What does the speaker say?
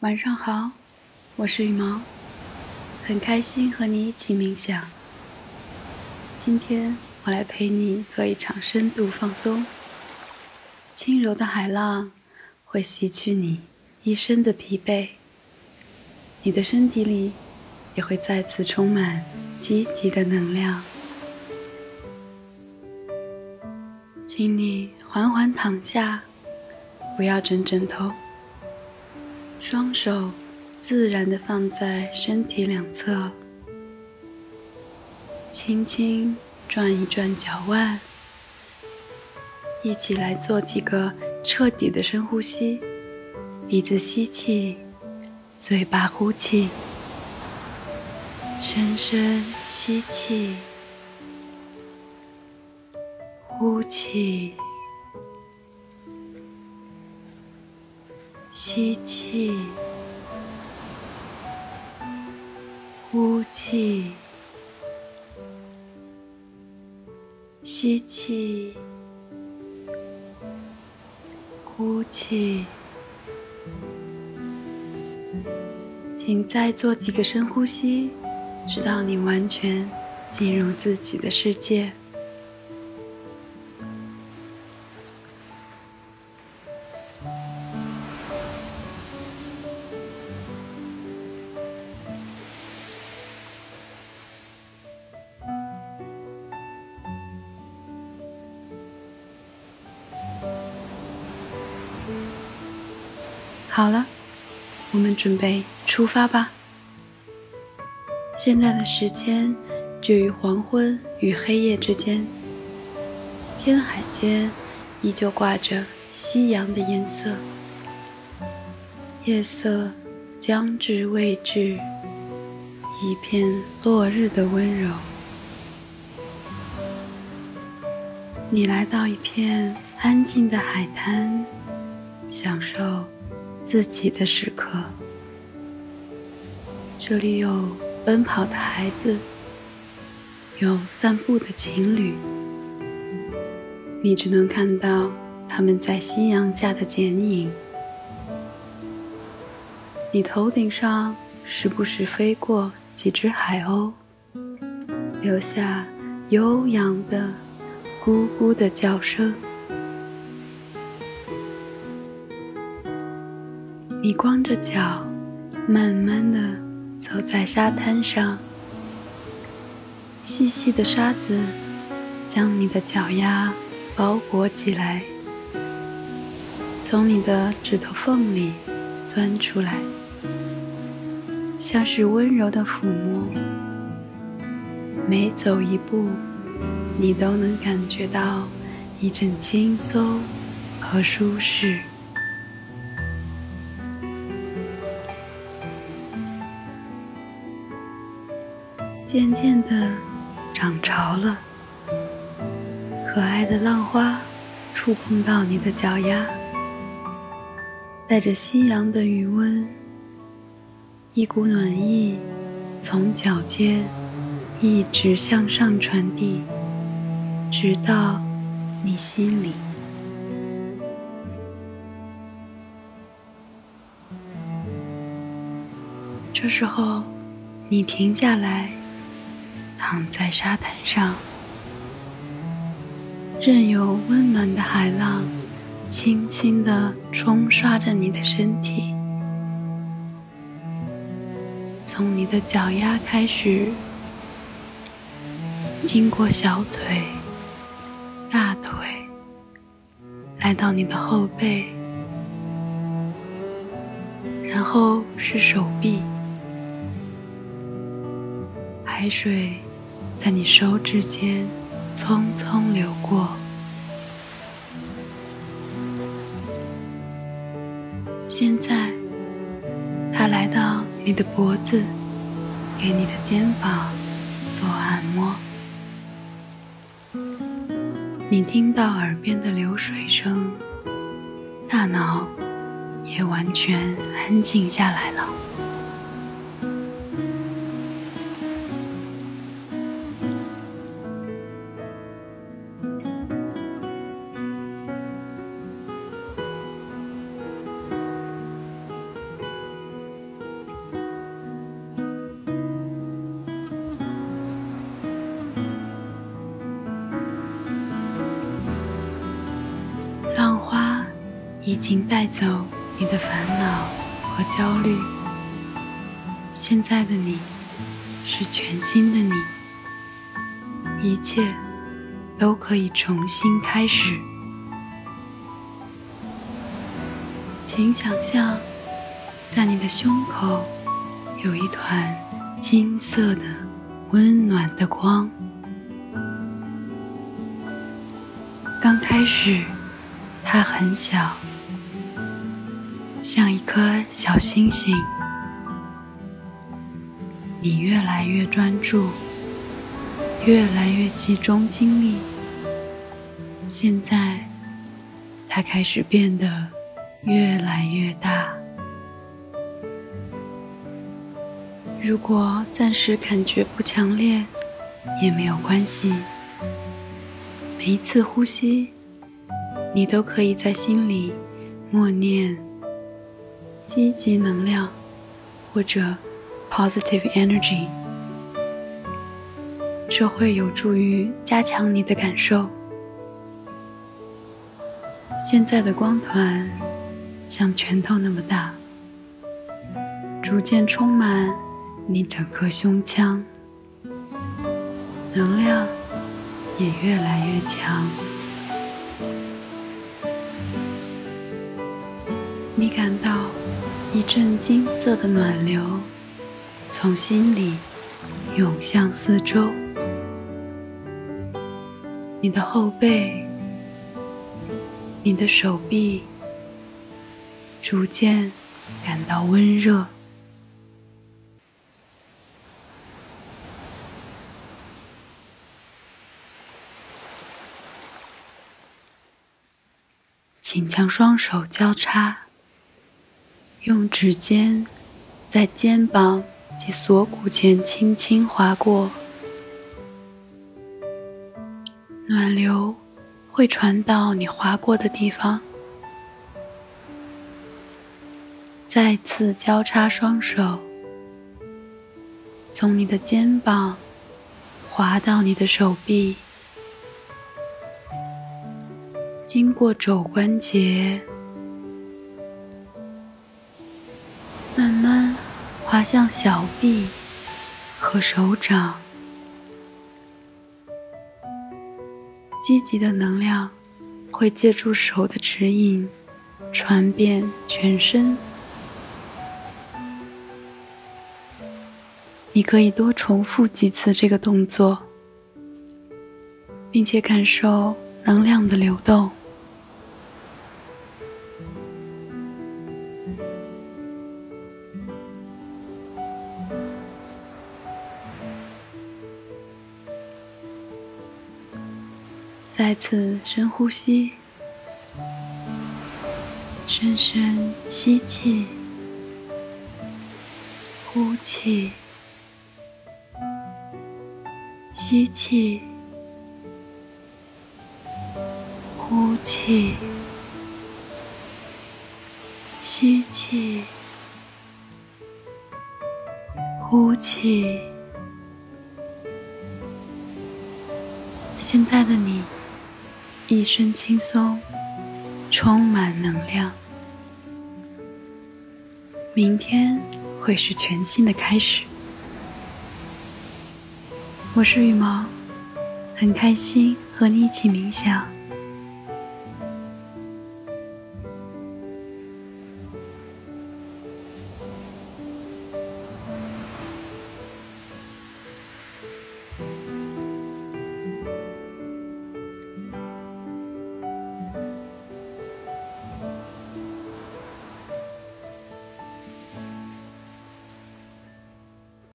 晚上好，我是羽毛，很开心和你一起冥想。今天我来陪你做一场深度放松。轻柔的海浪会洗去你一身的疲惫，你的身体里也会再次充满积极的能量。请你缓缓躺下，不要枕枕头。双手自然的放在身体两侧，轻轻转一转脚腕，一起来做几个彻底的深呼吸。鼻子吸气，嘴巴呼气，深深吸气，呼气。吸气，呼气，吸气，呼气。请再做几个深呼吸，直到你完全进入自己的世界。好了，我们准备出发吧。现在的时间介于黄昏与黑夜之间，天海间依旧挂着夕阳的颜色，夜色将至未至，一片落日的温柔。你来到一片安静的海滩，享受。自己的时刻，这里有奔跑的孩子，有散步的情侣，你只能看到他们在夕阳下的剪影。你头顶上时不时飞过几只海鸥，留下悠扬的咕咕的叫声。你光着脚，慢慢的走在沙滩上，细细的沙子将你的脚丫包裹起来，从你的指头缝里钻出来，像是温柔的抚摸。每走一步，你都能感觉到一阵轻松和舒适。渐渐的涨潮了，可爱的浪花触碰到你的脚丫，带着夕阳的余温，一股暖意从脚尖一直向上传递，直到你心里。这时候，你停下来。躺在沙滩上，任由温暖的海浪轻轻地冲刷着你的身体，从你的脚丫开始，经过小腿、大腿，来到你的后背，然后是手臂，海水。在你手指间匆匆流过，现在，它来到你的脖子，给你的肩膀做按摩。你听到耳边的流水声，大脑也完全安静下来了。已经带走你的烦恼和焦虑。现在的你是全新的你，一切都可以重新开始。请想象，在你的胸口有一团金色的、温暖的光。刚开始，它很小，像一颗小星星。你越来越专注，越来越集中精力。现在，它开始变得越来越大。如果暂时感觉不强烈，也没有关系。每一次呼吸，你都可以在心里默念“积极能量”或者 “positive energy”，这会有助于加强你的感受。现在的光团像拳头那么大，逐渐充满你整个胸腔，能量。也越来越强，你感到一阵金色的暖流从心里涌向四周，你的后背、你的手臂逐渐感到温热。请将双手交叉，用指尖在肩膀及锁骨前轻轻划过，暖流会传到你划过的地方。再次交叉双手，从你的肩膀滑到你的手臂。经过肘关节，滑向小臂和手掌。积极的能量会借助手的指引，传遍全身。你可以多重复几次这个动作，并且感受能量的流动。再次深呼吸，深深吸气，呼气，吸气，呼气，吸气，呼气。现在的你。一身轻松，充满能量。明天会是全新的开始。我是羽毛，很开心和你一起冥想。